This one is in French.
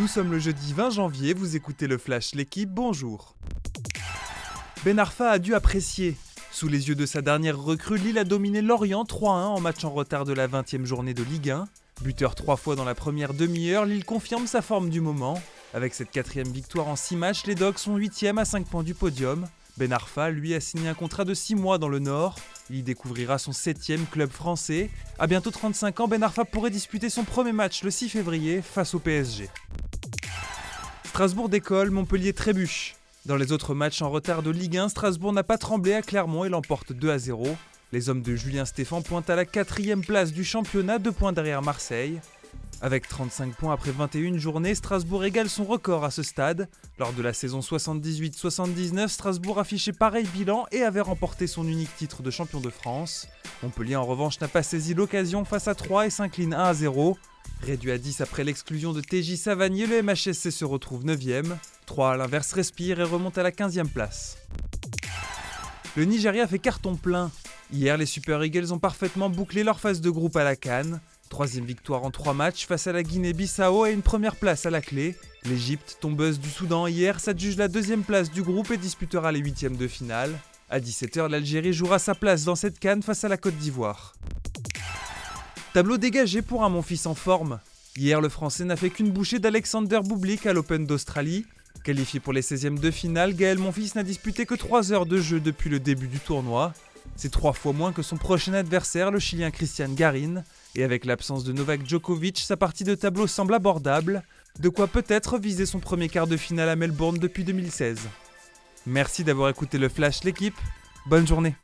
Nous sommes le jeudi 20 janvier, vous écoutez le Flash L'équipe, bonjour. Ben Arfa a dû apprécier. Sous les yeux de sa dernière recrue, Lille a dominé Lorient 3-1 en match en retard de la 20e journée de Ligue 1. Buteur trois fois dans la première demi-heure, Lille confirme sa forme du moment. Avec cette quatrième victoire en 6 matchs, les Dogs sont 8e à 5 points du podium. Ben Arfa, lui, a signé un contrat de 6 mois dans le Nord. Il découvrira son 7 club français. À bientôt 35 ans, Ben Arfa pourrait disputer son premier match le 6 février face au PSG. Strasbourg décolle, Montpellier trébuche. Dans les autres matchs en retard de Ligue 1, Strasbourg n'a pas tremblé à Clermont et l'emporte 2 à 0. Les hommes de Julien Stéphan pointent à la quatrième place du championnat, deux points derrière Marseille. Avec 35 points après 21 journées, Strasbourg égale son record à ce stade. Lors de la saison 78-79, Strasbourg affichait pareil bilan et avait remporté son unique titre de champion de France. Montpellier en revanche n'a pas saisi l'occasion face à 3 et s'incline 1 à 0. Réduit à 10 après l'exclusion de TJ Savanier, le MHSC se retrouve 9ème. 3 à l'inverse respire et remonte à la 15e place. Le Nigeria fait carton plein. Hier, les Super Eagles ont parfaitement bouclé leur phase de groupe à la Cannes. Troisième victoire en trois matchs face à la Guinée-Bissau et une première place à la clé. L'Égypte, tombeuse du Soudan hier, s'adjuge la deuxième place du groupe et disputera les huitièmes de finale. À 17h, l'Algérie jouera sa place dans cette canne face à la Côte d'Ivoire. Tableau dégagé pour un Monfils en forme. Hier, le Français n'a fait qu'une bouchée d'Alexander Bublik à l'Open d'Australie. Qualifié pour les 16e de finale, Gaël Monfils n'a disputé que 3 heures de jeu depuis le début du tournoi. C'est trois fois moins que son prochain adversaire, le Chilien Christian Garin. Et avec l'absence de Novak Djokovic, sa partie de tableau semble abordable. De quoi peut-être viser son premier quart de finale à Melbourne depuis 2016. Merci d'avoir écouté le Flash l'équipe. Bonne journée.